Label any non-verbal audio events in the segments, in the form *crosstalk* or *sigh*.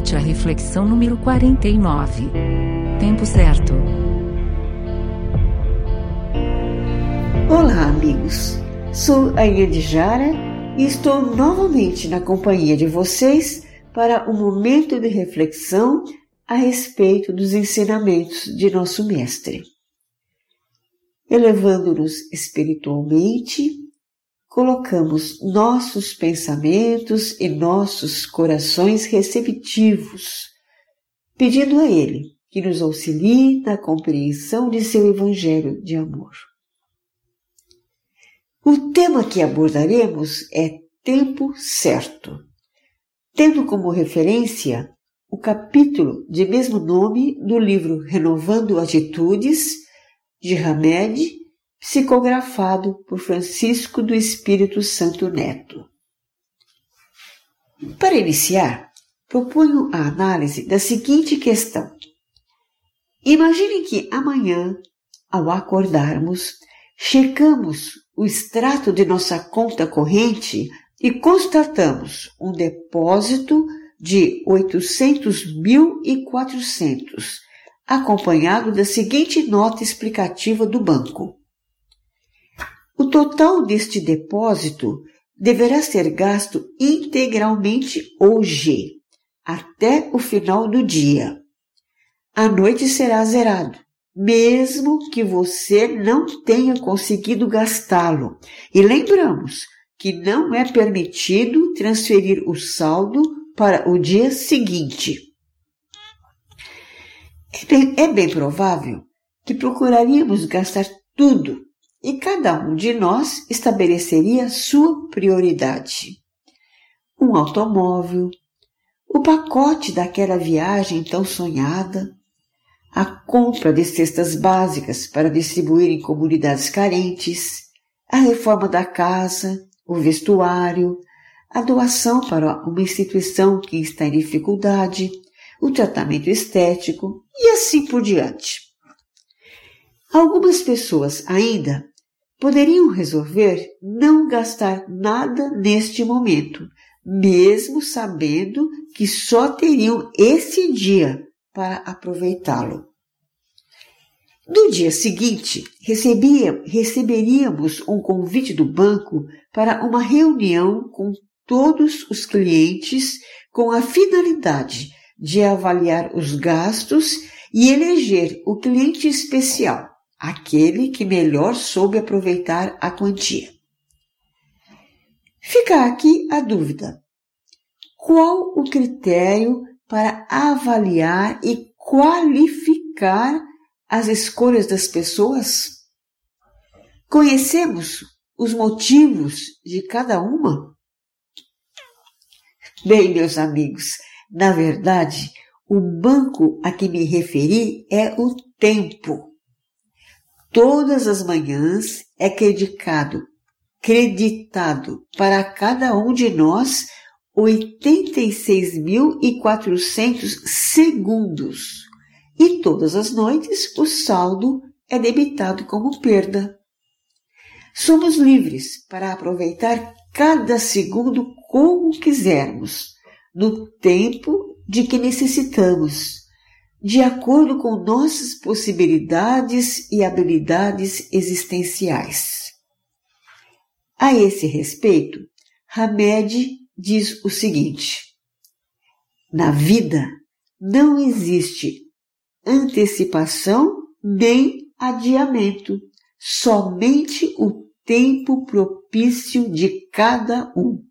Medite a reflexão número 49. Tempo certo. Olá, amigos. Sou a Jara e estou novamente na companhia de vocês para um momento de reflexão a respeito dos ensinamentos de nosso Mestre. Elevando-nos espiritualmente, colocamos nossos pensamentos e nossos corações receptivos, pedindo a Ele que nos auxilie na compreensão de seu Evangelho de amor. O tema que abordaremos é tempo certo, tendo como referência o capítulo de mesmo nome do livro Renovando Atitudes, de Hamed, psicografado por Francisco do Espírito Santo Neto. Para iniciar, proponho a análise da seguinte questão. Imagine que amanhã, ao acordarmos, checamos o extrato de nossa conta corrente e constatamos um depósito de 800.400, acompanhado da seguinte nota explicativa do banco. Total deste depósito deverá ser gasto integralmente hoje, até o final do dia. À noite será zerado, mesmo que você não tenha conseguido gastá-lo. E lembramos que não é permitido transferir o saldo para o dia seguinte. É bem, é bem provável que procuraríamos gastar tudo e cada um de nós estabeleceria sua prioridade. Um automóvel, o pacote daquela viagem tão sonhada, a compra de cestas básicas para distribuir em comunidades carentes, a reforma da casa, o vestuário, a doação para uma instituição que está em dificuldade, o tratamento estético e assim por diante. Algumas pessoas ainda poderiam resolver não gastar nada neste momento, mesmo sabendo que só teriam esse dia para aproveitá-lo. No dia seguinte, recebia, receberíamos um convite do banco para uma reunião com todos os clientes com a finalidade de avaliar os gastos e eleger o cliente especial, aquele que melhor soube aproveitar a quantia. Fica aqui a dúvida: qual o critério para avaliar e qualificar as escolhas das pessoas? Conhecemos os motivos de cada uma? Bem, meus amigos, na verdade, o banco a que me referi é o tempo. Todas as manhãs é creditado, creditado para cada um de nós 86.400 segundos. E todas as noites o saldo é debitado como perda. Somos livres para aproveitar cada segundo como quisermos, no tempo de que necessitamos, de acordo com nossas possibilidades e habilidades existenciais. A esse respeito, Hamed diz o seguinte: Na vida não existe antecipação nem adiamento, somente o tempo propício de cada um.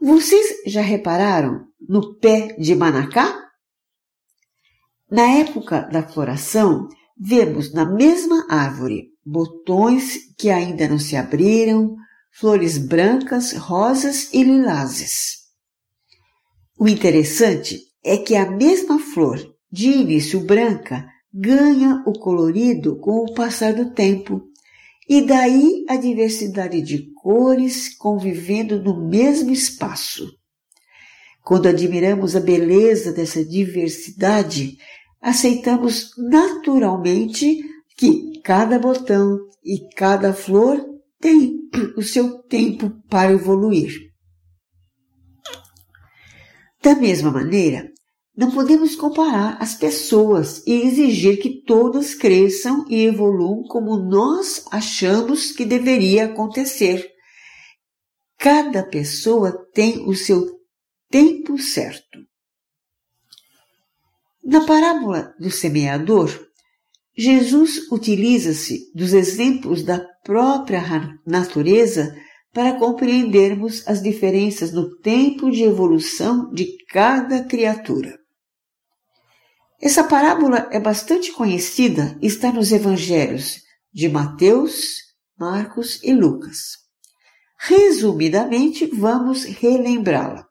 Vocês já repararam no pé de manacá? Na época da floração, vemos na mesma árvore botões que ainda não se abriram, flores brancas, rosas e lilazes. O interessante é que a mesma flor, de início branca, ganha o colorido com o passar do tempo. E daí a diversidade de cores convivendo no mesmo espaço. Quando admiramos a beleza dessa diversidade, aceitamos naturalmente que cada botão e cada flor tem *clears throat* o seu tempo para evoluir. Da mesma maneira, não podemos comparar as pessoas e exigir que todas cresçam e evoluam como nós achamos que deveria acontecer. Cada pessoa tem o seu tempo certo. Na parábola do semeador, Jesus utiliza-se dos exemplos da própria natureza para compreendermos as diferenças no tempo de evolução de cada criatura. Essa parábola é bastante conhecida e está nos evangelhos de Mateus, Marcos e Lucas. Resumidamente, vamos relembrá-la.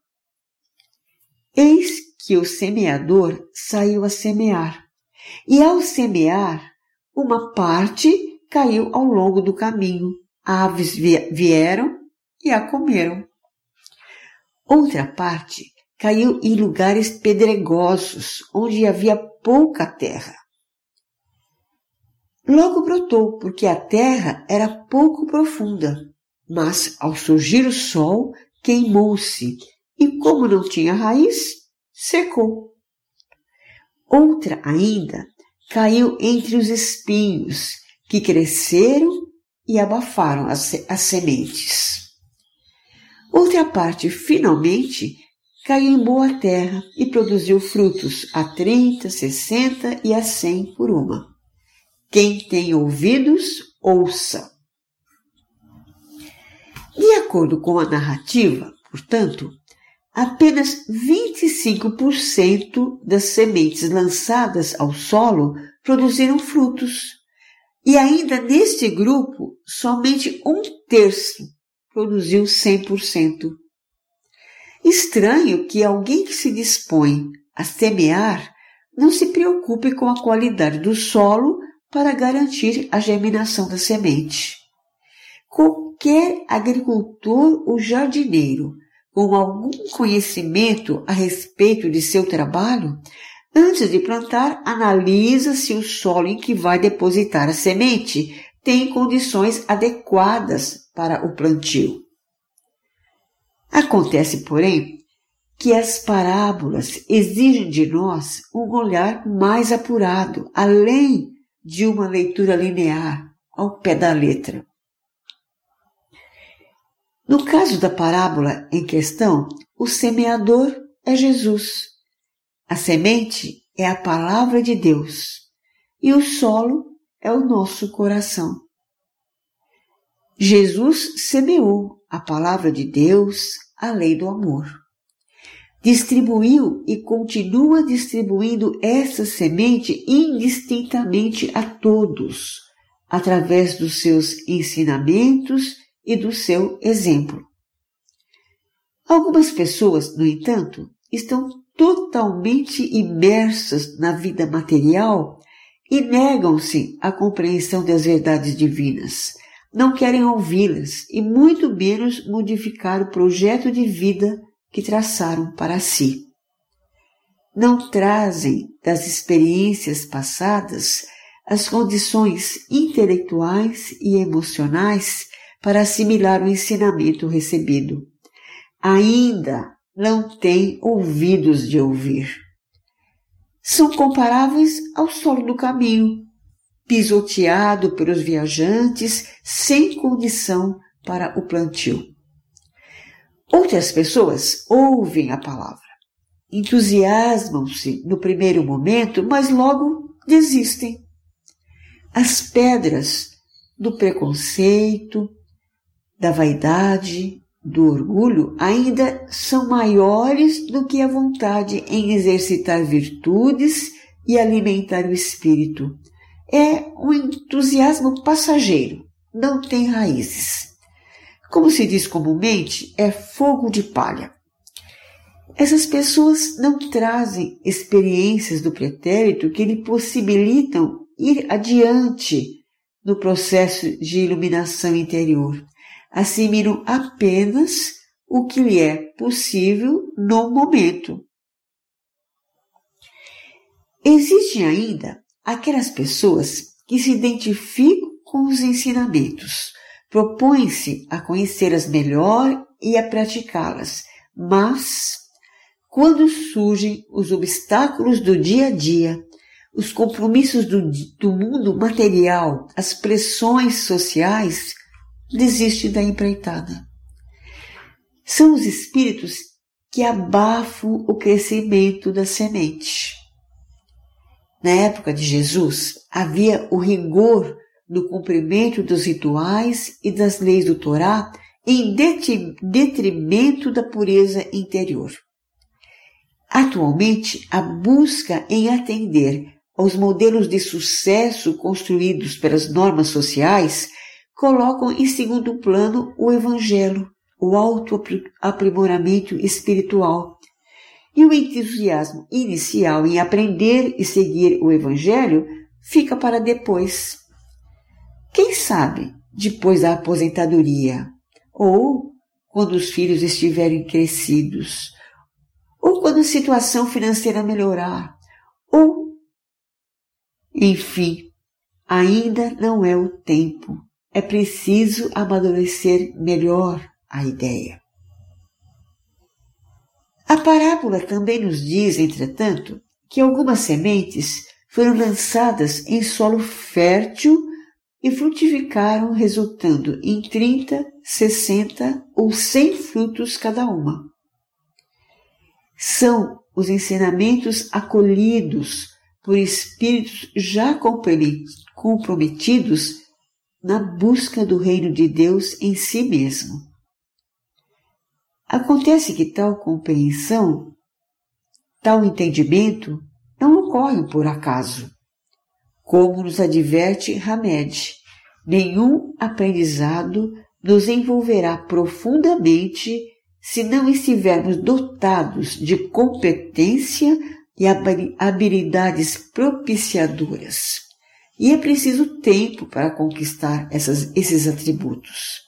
Eis que o semeador saiu a semear, e ao semear, uma parte caiu ao longo do caminho. Aves vieram e a comeram. Outra parte caiu em lugares pedregosos, onde havia pouca terra. Logo brotou, porque a terra era pouco profunda, mas ao surgir o sol, queimou-se e, como não tinha raiz, secou. Outra ainda caiu entre os espinhos, que cresceram e abafaram as, as sementes. Outra parte, finalmente, caiu em boa terra e produziu frutos a trinta, sessenta e a cem por uma. Quem tem ouvidos, ouça. De acordo com a narrativa, portanto, apenas 25% das sementes lançadas ao solo produziram frutos. E ainda neste grupo, somente um terço produziu 100%. Estranho que alguém que se dispõe a semear não se preocupe com a qualidade do solo para garantir a germinação da semente. Qualquer agricultor ou jardineiro com algum conhecimento a respeito de seu trabalho, antes de plantar, analisa se o solo em que vai depositar a semente tem condições adequadas para o plantio. Acontece, porém, que as parábolas exigem de nós um olhar mais apurado, além de uma leitura linear ao pé da letra. No caso da parábola em questão, o semeador é Jesus. A semente é a palavra de Deus e o solo é o nosso coração. Jesus semeou a palavra de Deus, a lei do amor. Distribuiu e continua distribuindo essa semente indistintamente a todos, através dos seus ensinamentos e do seu exemplo. Algumas pessoas, no entanto, estão totalmente imersas na vida material e negam-se à compreensão das verdades divinas não querem ouvi-las e muito menos modificar o projeto de vida que traçaram para si. Não trazem das experiências passadas as condições intelectuais e emocionais para assimilar o ensinamento recebido. Ainda não têm ouvidos de ouvir. São comparáveis ao solo do caminho, pisoteado pelos viajantes sem condição para o plantio. Outras pessoas ouvem a palavra, entusiasmam-se no primeiro momento, mas logo desistem. As pedras do preconceito, da vaidade, do orgulho ainda são maiores do que a vontade em exercitar virtudes e alimentar o espírito, é um entusiasmo passageiro, não tem raízes. Como se diz comumente, é fogo de palha. Essas pessoas não trazem experiências do pretérito que lhe possibilitam ir adiante no processo de iluminação interior. Assimilam apenas o que lhe é possível no momento. Existem ainda aquelas pessoas que se identificam com os ensinamentos, propõem-se a conhecê-las melhor e a praticá-las, mas quando surgem os obstáculos do dia a dia, os compromissos do, do mundo material, as pressões sociais, desiste da empreitada. São os espíritos que abafam o crescimento da semente. Na época de Jesus, havia o rigor do cumprimento dos rituais e das leis do Torá em detrimento da pureza interior. Atualmente, a busca em atender aos modelos de sucesso construídos pelas normas sociais colocam em segundo plano o Evangelho, o auto-aprimoramento espiritual. E o entusiasmo inicial em aprender e seguir o Evangelho fica para depois. Quem sabe depois da aposentadoria, ou quando os filhos estiverem crescidos, ou quando a situação financeira melhorar, ou, enfim, ainda não é o tempo. É preciso amadurecer melhor a ideia. A parábola também nos diz, entretanto, que algumas sementes foram lançadas em solo fértil e frutificaram, resultando em 30, 60 ou 100 frutos cada uma. São os ensinamentos acolhidos por espíritos já comprometidos na busca do reino de Deus em si mesmo. Acontece que tal compreensão, tal entendimento, não ocorre por acaso. Como nos adverte Hamed, nenhum aprendizado nos envolverá profundamente se não estivermos dotados de competência e habilidades propiciadoras. E é preciso tempo para conquistar essas, esses atributos.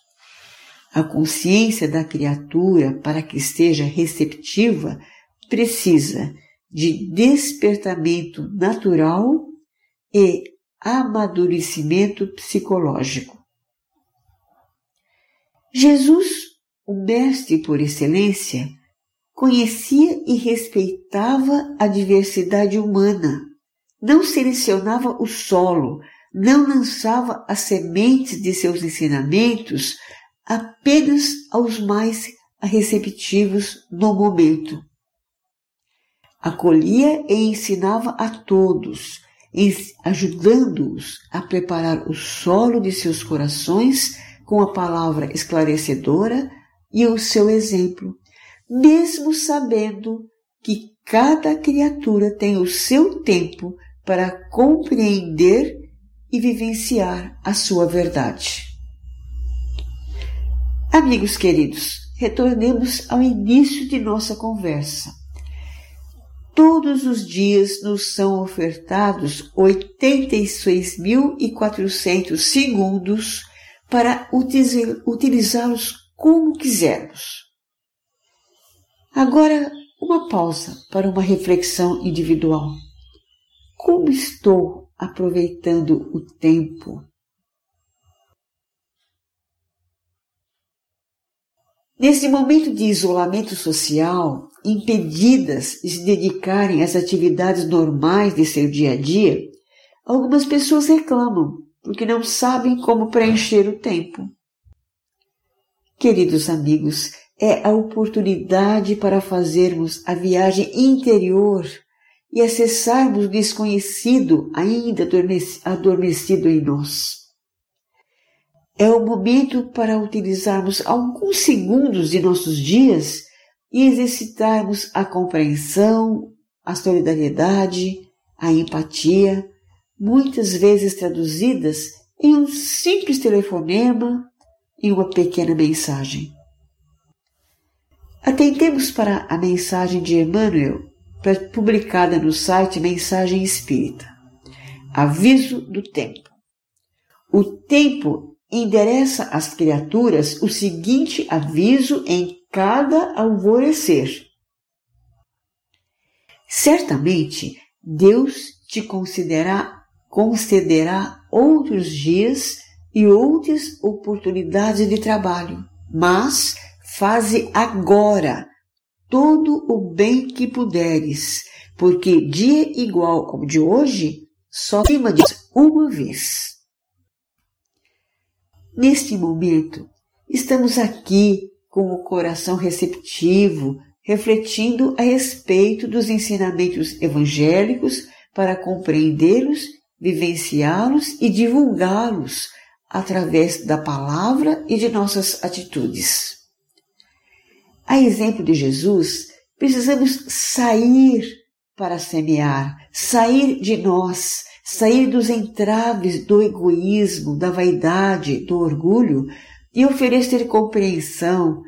A consciência da criatura, para que esteja receptiva, precisa de despertamento natural e amadurecimento psicológico. Jesus, o mestre por excelência, conhecia e respeitava a diversidade humana, não selecionava o solo, não lançava as sementes de seus ensinamentos apenas aos mais receptivos no momento. Acolhia e ensinava a todos, ajudando-os a preparar o solo de seus corações com a palavra esclarecedora e o seu exemplo, mesmo sabendo que cada criatura tem o seu tempo para compreender e vivenciar a sua verdade. Amigos queridos, retornemos ao início de nossa conversa. Todos os dias nos são ofertados 86.400 segundos para utilizá-los como quisermos. Agora, uma pausa para uma reflexão individual. Como estou aproveitando o tempo? Nesse momento de isolamento social, impedidas de se dedicarem às atividades normais de seu dia a dia, algumas pessoas reclamam porque não sabem como preencher o tempo. Queridos amigos, é a oportunidade para fazermos a viagem interior e acessarmos o desconhecido ainda adormecido em nós. É o momento para utilizarmos alguns segundos de nossos dias e exercitarmos a compreensão, a solidariedade, a empatia, muitas vezes traduzidas em um simples telefonema e uma pequena mensagem. Atendemos para a mensagem de Emmanuel, publicada no site Mensagem Espírita. Aviso do tempo. O tempo endereça às criaturas o seguinte aviso em cada alvorecer. Certamente Deus te concederá, concederá outros dias e outras oportunidades de trabalho, mas faze agora todo o bem que puderes, porque dia igual ao de hoje só cima de uma vez. Neste momento, estamos aqui com o coração receptivo, refletindo a respeito dos ensinamentos evangélicos para compreendê-los, vivenciá-los e divulgá-los através da palavra e de nossas atitudes. A exemplo de Jesus, precisamos sair para semear, sair de nós, sair dos entraves do egoísmo, da vaidade, do orgulho e oferecer compreensão,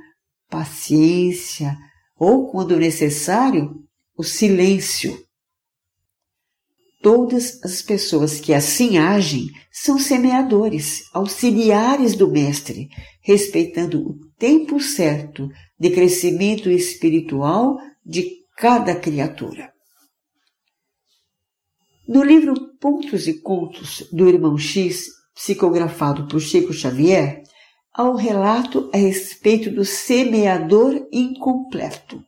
paciência ou, quando necessário, o silêncio. Todas as pessoas que assim agem são semeadores, auxiliares do Mestre, respeitando o tempo certo de crescimento espiritual de cada criatura. No livro Pontos e Contos do Irmão X, psicografado por Chico Xavier, há um relato a respeito do semeador incompleto.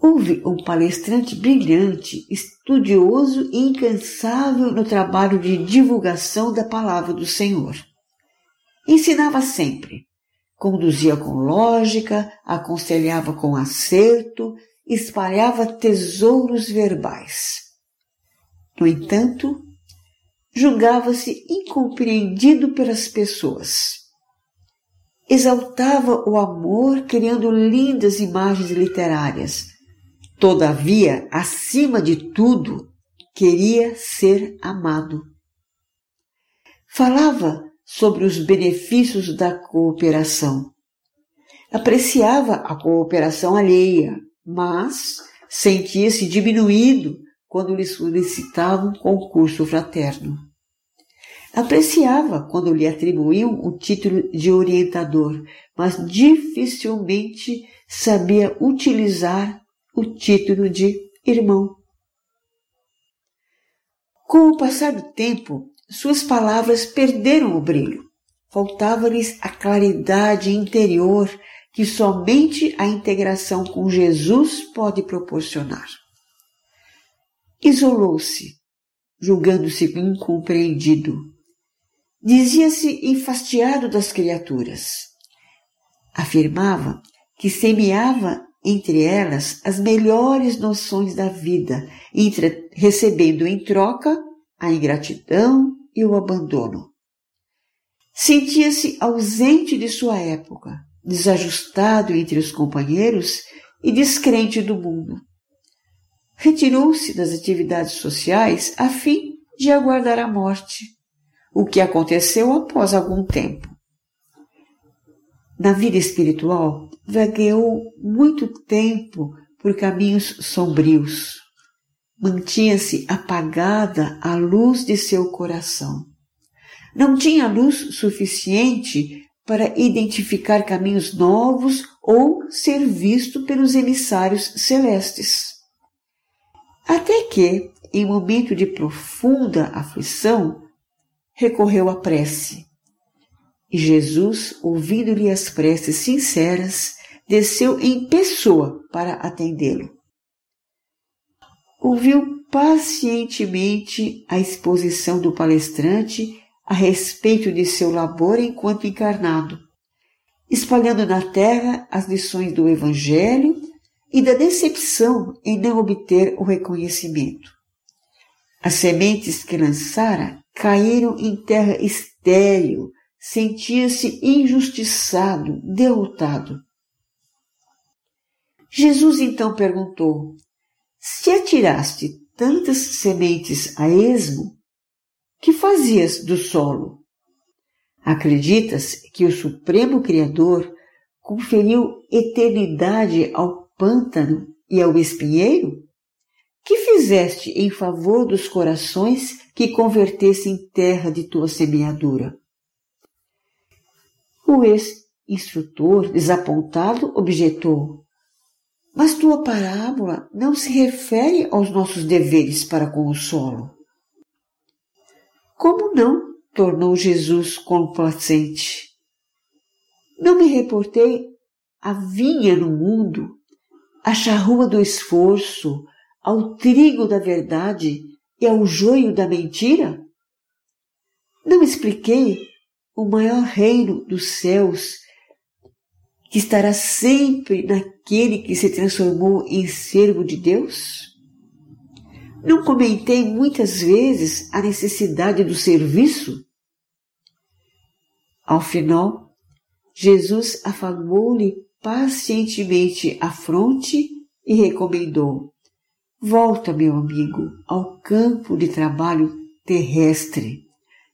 Houve um palestrante brilhante, estudioso e incansável no trabalho de divulgação da palavra do Senhor. Ensinava sempre, conduzia com lógica, aconselhava com acerto, espalhava tesouros verbais. No entanto, julgava-se incompreendido pelas pessoas. Exaltava o amor criando lindas imagens literárias. Todavia, acima de tudo, queria ser amado. Falava sobre os benefícios da cooperação. Apreciava a cooperação alheia, mas sentia-se diminuído quando lhe solicitavam concurso fraterno. Apreciava quando lhe atribuíam o título de orientador, mas dificilmente sabia utilizar o título de irmão. Com o passar do tempo, suas palavras perderam o brilho. Faltava-lhes a claridade interior que somente a integração com Jesus pode proporcionar isolou-se, julgando-se incompreendido. Dizia-se enfastiado das criaturas. Afirmava que semeava entre elas as melhores noções da vida, entre, recebendo em troca a ingratidão e o abandono. Sentia-se ausente de sua época, desajustado entre os companheiros e descrente do mundo retirou-se das atividades sociais a fim de aguardar a morte, o que aconteceu após algum tempo. Na vida espiritual, vagueou muito tempo por caminhos sombrios. Mantinha-se apagada a luz de seu coração. Não tinha luz suficiente para identificar caminhos novos ou ser visto pelos emissários celestes. Até que, em momento de profunda aflição, recorreu à prece. E Jesus, ouvindo-lhe as preces sinceras, desceu em pessoa para atendê-lo. Ouviu pacientemente a exposição do palestrante a respeito de seu labor enquanto encarnado, espalhando na terra as lições do Evangelho e da decepção em não obter o reconhecimento. As sementes que lançara caíram em terra estéril, sentia-se injustiçado, derrotado. Jesus então perguntou: Se atiraste tantas sementes a esmo, que fazias do solo? Acreditas que o Supremo Criador conferiu eternidade ao pântano e ao espinheiro? Que fizeste em favor dos corações que convertesse em terra de tua semeadura? O ex-instrutor, desapontado, objetou: Mas tua parábola não se refere aos nossos deveres para com o solo. Como não? tornou Jesus complacente. Não me reportei a vinha no mundo, a charrua do esforço, ao trigo da verdade e ao joio da mentira? Não expliquei o maior reino dos céus que estará sempre naquele que se transformou em servo de Deus? Não comentei muitas vezes a necessidade do serviço? Ao final, Jesus afagou-lhe pacientemente a fronte e recomendou: Volta, meu amigo, ao campo de trabalho terrestre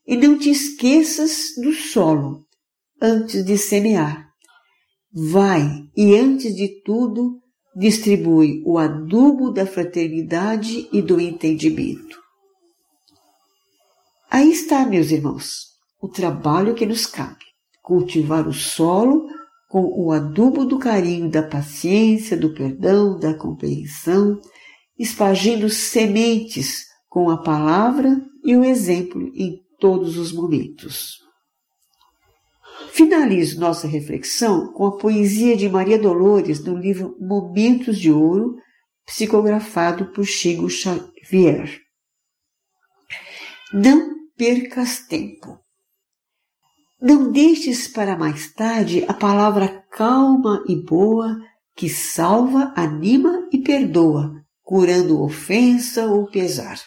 e não te esqueças do solo antes de semear. Vai e, antes de tudo, distribui o adubo da fraternidade e do entendimento. Aí está, meus irmãos, o trabalho que nos cabe: cultivar o solo com o adubo do carinho, da paciência, do perdão, da compreensão, espargindo sementes com a palavra e o exemplo em todos os momentos. Finalizo nossa reflexão com a poesia de Maria Dolores no livro Momentos de Ouro, psicografado por Chico Xavier. Não percas tempo. Não deixes para mais tarde a palavra calma e boa que salva, anima e perdoa, curando ofensa ou pesar.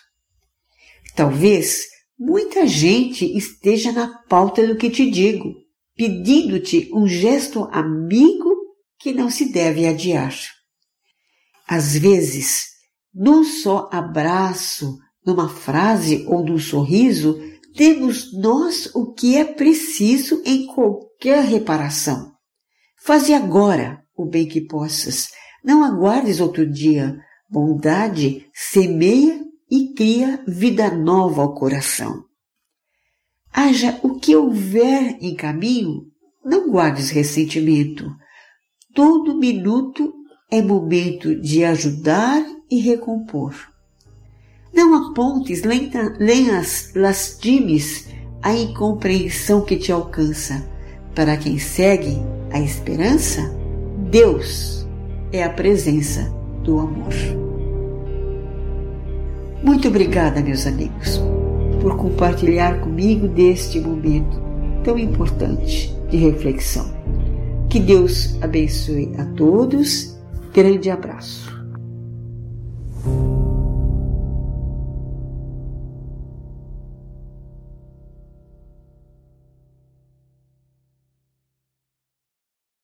Talvez muita gente esteja na pauta do que te digo, pedindo-te um gesto amigo que não se deve adiar. Às vezes, num só abraço, numa frase ou num sorriso, temos nós o que é preciso em qualquer reparação. Faze agora o bem que possas, não aguardes outro dia. Bondade semeia e cria vida nova ao coração. Haja o que houver em caminho, não guardes ressentimento. Todo minuto é momento de ajudar e recompor. Não apontes lenhas lastimes a incompreensão que te alcança. Para quem segue a esperança, Deus é a presença do amor. Muito obrigada, meus amigos, por compartilhar comigo deste momento tão importante de reflexão. Que Deus abençoe a todos. Grande abraço.